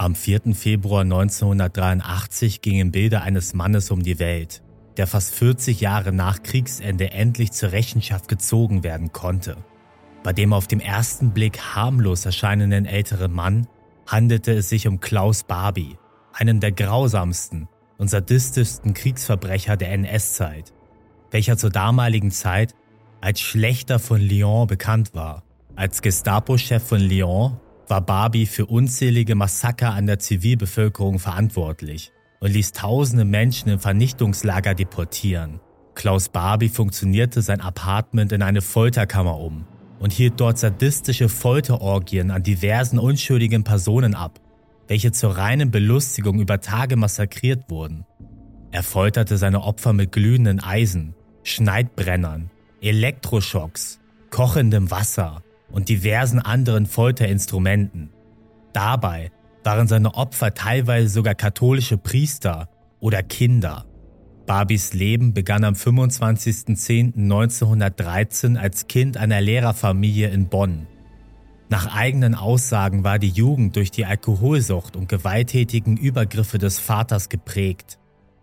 Am 4. Februar 1983 gingen Bilder eines Mannes um die Welt, der fast 40 Jahre nach Kriegsende endlich zur Rechenschaft gezogen werden konnte. Bei dem auf den ersten Blick harmlos erscheinenden älteren Mann handelte es sich um Klaus Barbie, einen der grausamsten und sadistischsten Kriegsverbrecher der NS-Zeit, welcher zur damaligen Zeit als Schlechter von Lyon bekannt war. Als Gestapo-Chef von Lyon war Barbie für unzählige Massaker an der Zivilbevölkerung verantwortlich und ließ tausende Menschen im Vernichtungslager deportieren. Klaus Barbie funktionierte sein Apartment in eine Folterkammer um und hielt dort sadistische Folterorgien an diversen unschuldigen Personen ab, welche zur reinen Belustigung über Tage massakriert wurden. Er folterte seine Opfer mit glühenden Eisen, Schneidbrennern, Elektroschocks, kochendem Wasser und diversen anderen Folterinstrumenten. Dabei waren seine Opfer teilweise sogar katholische Priester oder Kinder. Barbies Leben begann am 25.10.1913 als Kind einer Lehrerfamilie in Bonn. Nach eigenen Aussagen war die Jugend durch die Alkoholsucht und gewalttätigen Übergriffe des Vaters geprägt,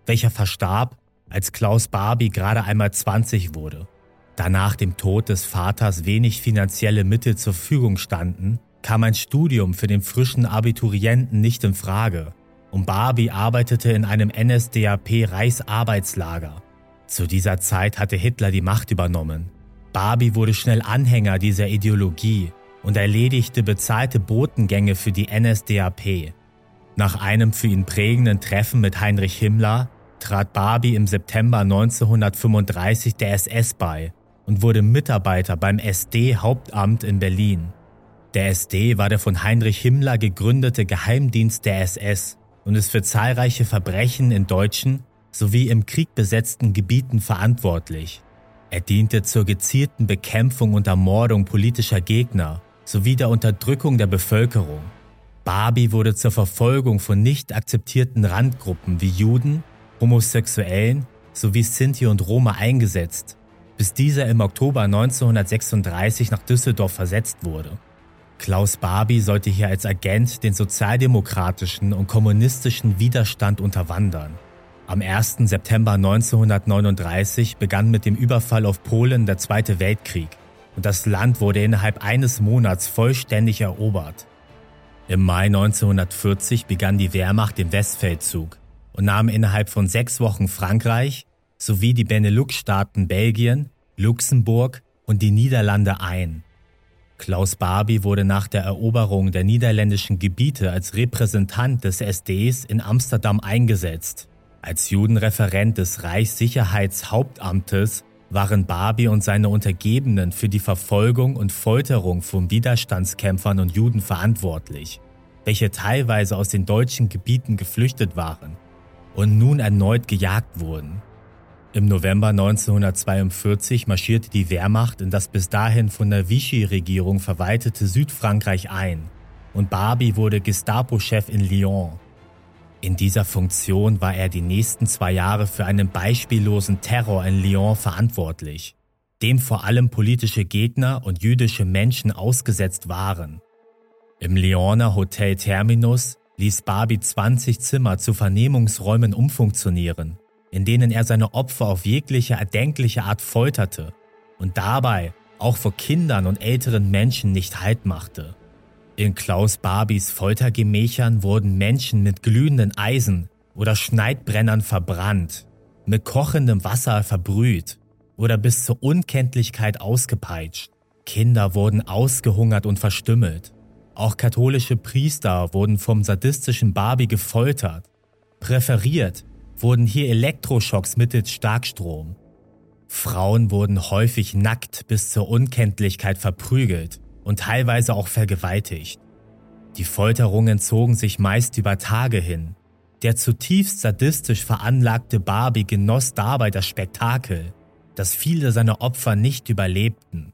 welcher verstarb, als Klaus Barbie gerade einmal 20 wurde. Da nach dem Tod des Vaters wenig finanzielle Mittel zur Verfügung standen, kam ein Studium für den frischen Abiturienten nicht in Frage und Barbie arbeitete in einem NSDAP-Reichsarbeitslager. Zu dieser Zeit hatte Hitler die Macht übernommen. Barbie wurde schnell Anhänger dieser Ideologie und erledigte bezahlte Botengänge für die NSDAP. Nach einem für ihn prägenden Treffen mit Heinrich Himmler trat Barbie im September 1935 der SS bei und wurde Mitarbeiter beim SD-Hauptamt in Berlin. Der SD war der von Heinrich Himmler gegründete Geheimdienst der SS und ist für zahlreiche Verbrechen in deutschen sowie im Krieg besetzten Gebieten verantwortlich. Er diente zur gezielten Bekämpfung und Ermordung politischer Gegner sowie der Unterdrückung der Bevölkerung. Barbie wurde zur Verfolgung von nicht akzeptierten Randgruppen wie Juden, Homosexuellen sowie Sinti und Roma eingesetzt, bis dieser im Oktober 1936 nach Düsseldorf versetzt wurde. Klaus Barbie sollte hier als Agent den sozialdemokratischen und kommunistischen Widerstand unterwandern. Am 1. September 1939 begann mit dem Überfall auf Polen der Zweite Weltkrieg und das Land wurde innerhalb eines Monats vollständig erobert. Im Mai 1940 begann die Wehrmacht den Westfeldzug und nahm innerhalb von sechs Wochen Frankreich sowie die Benelux-Staaten Belgien, Luxemburg und die Niederlande ein. Klaus Barbie wurde nach der Eroberung der niederländischen Gebiete als Repräsentant des SDs in Amsterdam eingesetzt. Als Judenreferent des Reichssicherheitshauptamtes waren Barbie und seine Untergebenen für die Verfolgung und Folterung von Widerstandskämpfern und Juden verantwortlich, welche teilweise aus den deutschen Gebieten geflüchtet waren und nun erneut gejagt wurden. Im November 1942 marschierte die Wehrmacht in das bis dahin von der Vichy-Regierung verwaltete Südfrankreich ein und Barbie wurde Gestapo-Chef in Lyon. In dieser Funktion war er die nächsten zwei Jahre für einen beispiellosen Terror in Lyon verantwortlich, dem vor allem politische Gegner und jüdische Menschen ausgesetzt waren. Im Lyoner Hotel Terminus ließ Barbie 20 Zimmer zu Vernehmungsräumen umfunktionieren in denen er seine Opfer auf jegliche erdenkliche Art folterte und dabei auch vor Kindern und älteren Menschen nicht Halt machte. In Klaus Barbies Foltergemächern wurden Menschen mit glühenden Eisen oder Schneidbrennern verbrannt, mit kochendem Wasser verbrüht oder bis zur Unkenntlichkeit ausgepeitscht. Kinder wurden ausgehungert und verstümmelt. Auch katholische Priester wurden vom sadistischen Barbie gefoltert. Präferiert wurden hier Elektroschocks mittels Starkstrom. Frauen wurden häufig nackt bis zur Unkenntlichkeit verprügelt und teilweise auch vergewaltigt. Die Folterungen zogen sich meist über Tage hin. Der zutiefst sadistisch veranlagte Barbie genoss dabei das Spektakel, dass viele seiner Opfer nicht überlebten.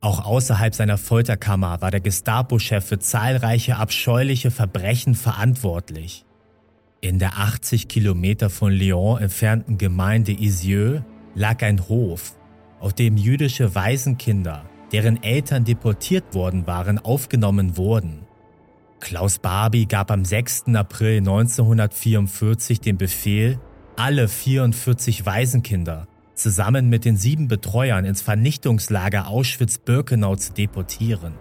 Auch außerhalb seiner Folterkammer war der Gestapo-Chef für zahlreiche abscheuliche Verbrechen verantwortlich. In der 80 Kilometer von Lyon entfernten Gemeinde Isieux lag ein Hof, auf dem jüdische Waisenkinder, deren Eltern deportiert worden waren, aufgenommen wurden. Klaus Barbie gab am 6. April 1944 den Befehl, alle 44 Waisenkinder zusammen mit den sieben Betreuern ins Vernichtungslager Auschwitz-Birkenau zu deportieren.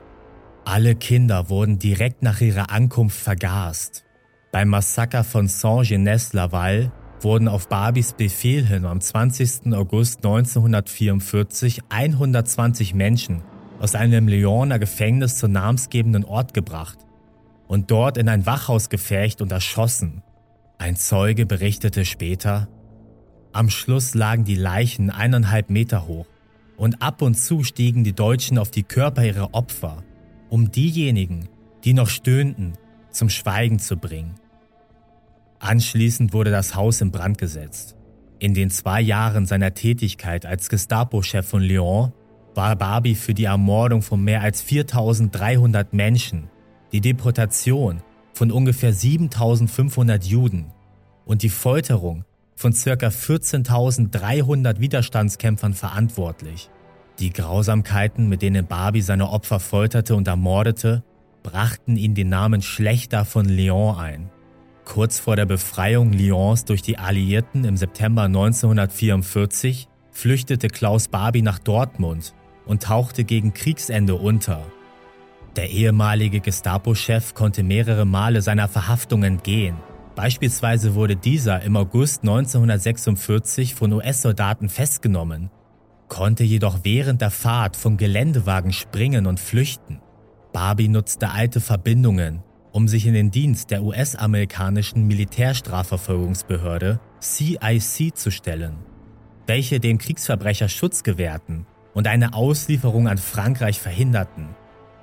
Alle Kinder wurden direkt nach ihrer Ankunft vergast. Beim Massaker von Saint-Genès-Laval wurden auf Barbies Befehl hin am 20. August 1944 120 Menschen aus einem Lyoner Gefängnis zum namensgebenden Ort gebracht und dort in ein Wachhaus gefärcht und erschossen. Ein Zeuge berichtete später, am Schluss lagen die Leichen eineinhalb Meter hoch und ab und zu stiegen die Deutschen auf die Körper ihrer Opfer, um diejenigen, die noch stöhnten, zum Schweigen zu bringen. Anschließend wurde das Haus in Brand gesetzt. In den zwei Jahren seiner Tätigkeit als Gestapo-Chef von Lyon war Barbie für die Ermordung von mehr als 4300 Menschen, die Deportation von ungefähr 7500 Juden und die Folterung von ca. 14.300 Widerstandskämpfern verantwortlich. Die Grausamkeiten, mit denen Barbie seine Opfer folterte und ermordete, brachten ihn den Namen Schlechter von Lyon ein. Kurz vor der Befreiung Lyons durch die Alliierten im September 1944 flüchtete Klaus Barbie nach Dortmund und tauchte gegen Kriegsende unter. Der ehemalige Gestapo-Chef konnte mehrere Male seiner Verhaftung entgehen. Beispielsweise wurde dieser im August 1946 von US-Soldaten festgenommen, konnte jedoch während der Fahrt vom Geländewagen springen und flüchten. Barbie nutzte alte Verbindungen, um sich in den Dienst der US-amerikanischen Militärstrafverfolgungsbehörde CIC zu stellen, welche dem Kriegsverbrecher Schutz gewährten und eine Auslieferung an Frankreich verhinderten.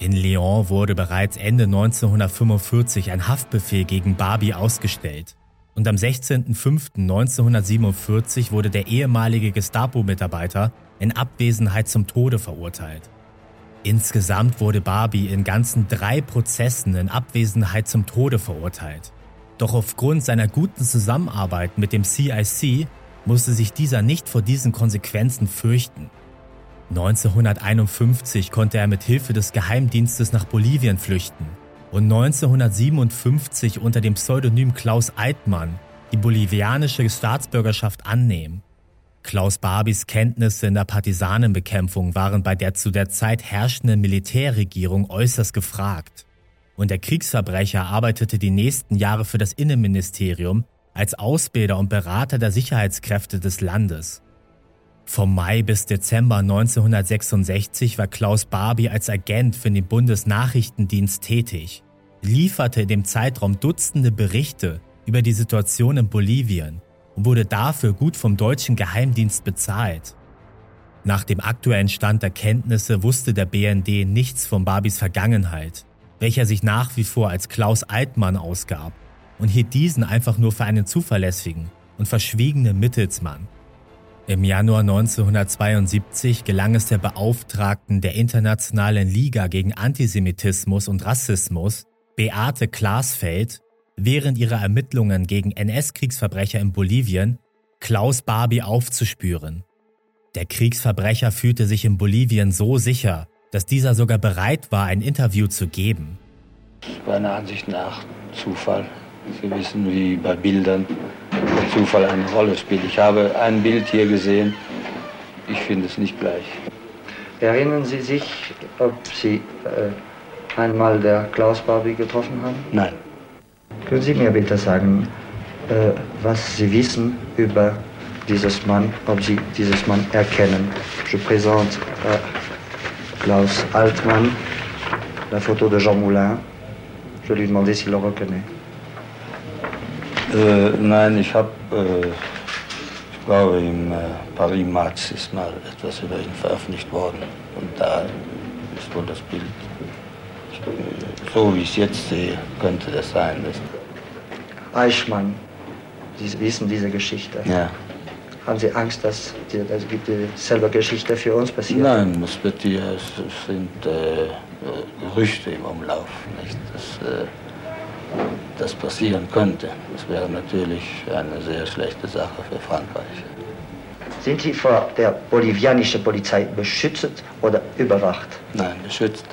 In Lyon wurde bereits Ende 1945 ein Haftbefehl gegen Barbie ausgestellt und am 16.05.1947 wurde der ehemalige Gestapo-Mitarbeiter in Abwesenheit zum Tode verurteilt. Insgesamt wurde Barbie in ganzen drei Prozessen in Abwesenheit zum Tode verurteilt. Doch aufgrund seiner guten Zusammenarbeit mit dem CIC musste sich dieser nicht vor diesen Konsequenzen fürchten. 1951 konnte er mit Hilfe des Geheimdienstes nach Bolivien flüchten und 1957 unter dem Pseudonym Klaus Eitmann die bolivianische Staatsbürgerschaft annehmen. Klaus Barbies Kenntnisse in der Partisanenbekämpfung waren bei der zu der Zeit herrschenden Militärregierung äußerst gefragt. Und der Kriegsverbrecher arbeitete die nächsten Jahre für das Innenministerium als Ausbilder und Berater der Sicherheitskräfte des Landes. Vom Mai bis Dezember 1966 war Klaus Barbie als Agent für den Bundesnachrichtendienst tätig, lieferte in dem Zeitraum Dutzende Berichte über die Situation in Bolivien und wurde dafür gut vom deutschen Geheimdienst bezahlt. Nach dem aktuellen Stand der Kenntnisse wusste der BND nichts von Barbies Vergangenheit, welcher sich nach wie vor als Klaus Altmann ausgab und hielt diesen einfach nur für einen zuverlässigen und verschwiegenen Mittelsmann. Im Januar 1972 gelang es der Beauftragten der Internationalen Liga gegen Antisemitismus und Rassismus, Beate Glasfeld, während ihrer Ermittlungen gegen NS-Kriegsverbrecher in Bolivien Klaus Barbie aufzuspüren. Der Kriegsverbrecher fühlte sich in Bolivien so sicher, dass dieser sogar bereit war, ein Interview zu geben. Meiner Ansicht nach Zufall. Sie wissen, wie bei Bildern der Zufall eine Rolle spielt. Ich habe ein Bild hier gesehen. Ich finde es nicht gleich. Erinnern Sie sich, ob Sie äh, einmal der Klaus Barbie getroffen haben? Nein. Können Sie mir bitte sagen, äh, was Sie wissen über dieses Mann, ob Sie dieses Mann erkennen? Je présente äh, Klaus Altmann, la photo de Jean Moulin. Je lui demandais s'il le reconnaît. Äh, nein, ich habe, äh, ich glaube, im äh, Paris Match ist mal etwas über ihn veröffentlicht worden. Und da ist wohl das Bild. So wie ich es jetzt sehe, könnte das sein. Eichmann, Sie wissen diese Geschichte. ja. Haben Sie Angst, dass die, dass dieselbe Geschichte für uns passiert? Nein, das wird hier, es sind äh, Gerüchte im Umlauf, nicht? Dass äh, das passieren könnte. Das wäre natürlich eine sehr schlechte Sache für Frankreich. Sind Sie vor der bolivianischen Polizei beschützt oder überwacht? Nein, geschützt.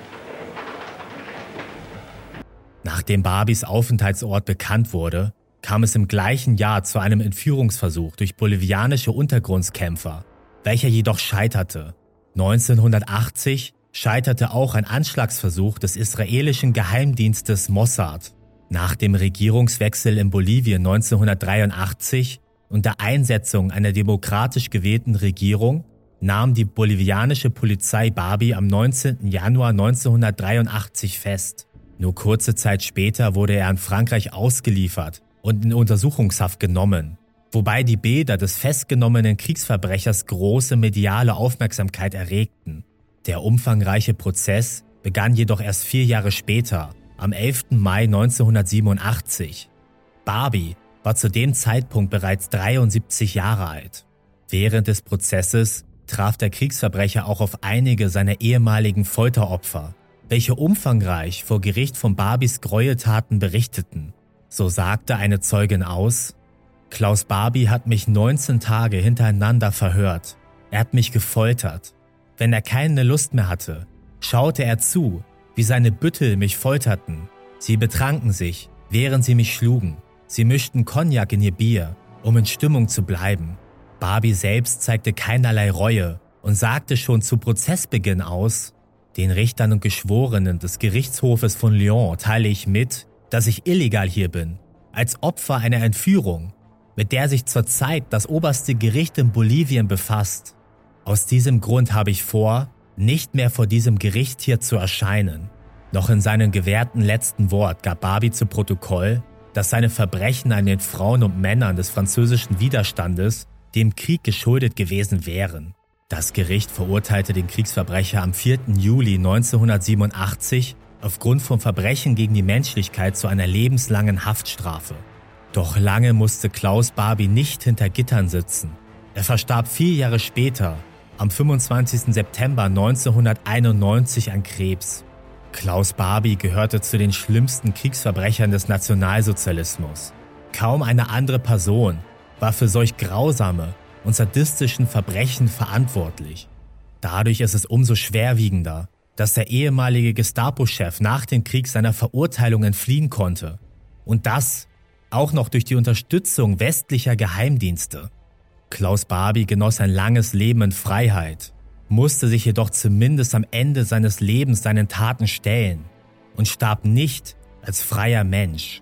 Nach Nachdem Barbys Aufenthaltsort bekannt wurde, kam es im gleichen Jahr zu einem Entführungsversuch durch bolivianische Untergrundskämpfer, welcher jedoch scheiterte. 1980 scheiterte auch ein Anschlagsversuch des israelischen Geheimdienstes Mossad. Nach dem Regierungswechsel in Bolivien 1983 und der Einsetzung einer demokratisch gewählten Regierung nahm die bolivianische Polizei Barbie am 19. Januar 1983 fest. Nur kurze Zeit später wurde er an Frankreich ausgeliefert und in Untersuchungshaft genommen, wobei die Bilder des festgenommenen Kriegsverbrechers große mediale Aufmerksamkeit erregten. Der umfangreiche Prozess begann jedoch erst vier Jahre später, am 11. Mai 1987. Barbie war zu dem Zeitpunkt bereits 73 Jahre alt. Während des Prozesses traf der Kriegsverbrecher auch auf einige seiner ehemaligen Folteropfer, welche umfangreich vor Gericht von Barbies Gräueltaten berichteten. So sagte eine Zeugin aus, Klaus Barbie hat mich 19 Tage hintereinander verhört. Er hat mich gefoltert. Wenn er keine Lust mehr hatte, schaute er zu, wie seine Büttel mich folterten. Sie betranken sich, während sie mich schlugen. Sie mischten Cognac in ihr Bier, um in Stimmung zu bleiben. Barbie selbst zeigte keinerlei Reue und sagte schon zu Prozessbeginn aus, den Richtern und Geschworenen des Gerichtshofes von Lyon teile ich mit, dass ich illegal hier bin, als Opfer einer Entführung, mit der sich zurzeit das oberste Gericht in Bolivien befasst. Aus diesem Grund habe ich vor, nicht mehr vor diesem Gericht hier zu erscheinen. Noch in seinem gewährten letzten Wort gab Barbie zu Protokoll, dass seine Verbrechen an den Frauen und Männern des französischen Widerstandes dem Krieg geschuldet gewesen wären. Das Gericht verurteilte den Kriegsverbrecher am 4. Juli 1987 aufgrund von Verbrechen gegen die Menschlichkeit zu einer lebenslangen Haftstrafe. Doch lange musste Klaus Barbie nicht hinter Gittern sitzen. Er verstarb vier Jahre später, am 25. September 1991 an Krebs. Klaus Barbie gehörte zu den schlimmsten Kriegsverbrechern des Nationalsozialismus. Kaum eine andere Person war für solch grausame und sadistischen Verbrechen verantwortlich. Dadurch ist es umso schwerwiegender, dass der ehemalige Gestapo-Chef nach dem Krieg seiner Verurteilung entfliehen konnte. Und das auch noch durch die Unterstützung westlicher Geheimdienste. Klaus Barbie genoss ein langes Leben in Freiheit, musste sich jedoch zumindest am Ende seines Lebens seinen Taten stellen und starb nicht als freier Mensch.